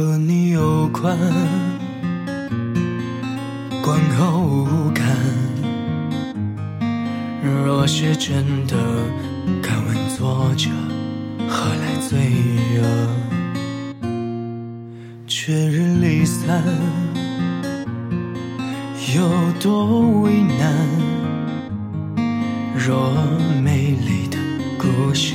和你有关，观后无感。若是真的，敢问作者何来罪恶？却日离散，有多为难？若美丽的故事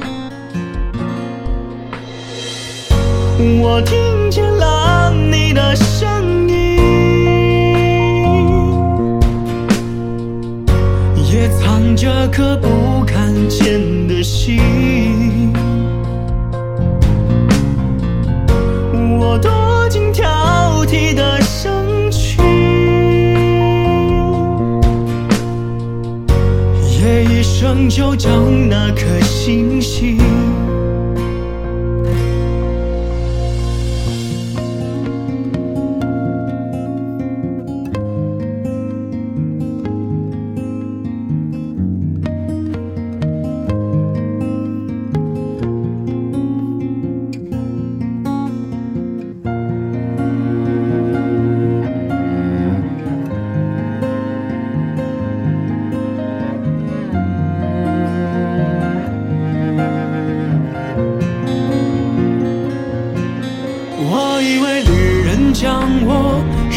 我听见了你的声音，也藏着颗不看见的心。我躲进挑剔的身躯，也一生就将那颗星星。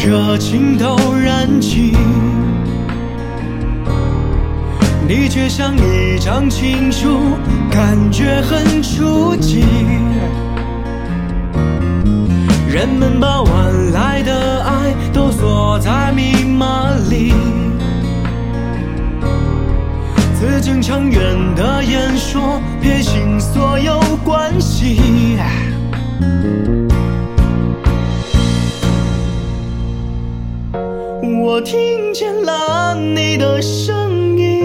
热情都燃尽，你却像一张情书，感觉很初级。人们把晚来的爱都锁在密码里，字正腔圆的演说，撇清所有关系。我听见了你的声音，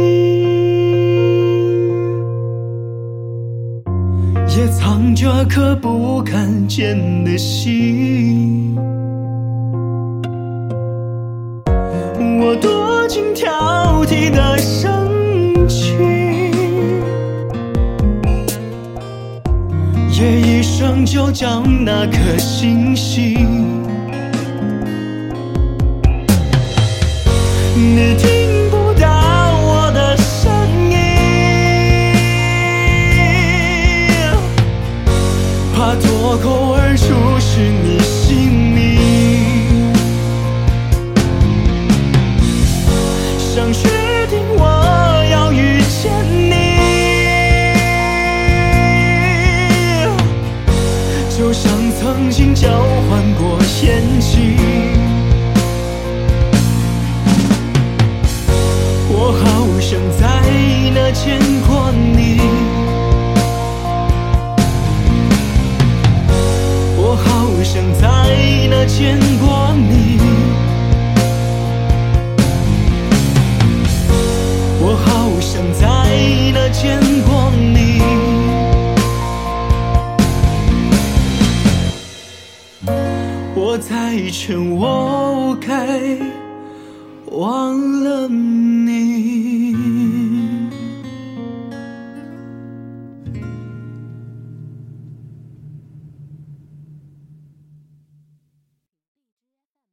也藏着颗不敢见的心。我躲进挑剔的身躯，也一生就将那颗星星。你听不到我的声音，怕脱口而出是你姓名。想确定我要遇见你，就像曾经交见过你，我好想在那见过你。我在劝我该忘了你。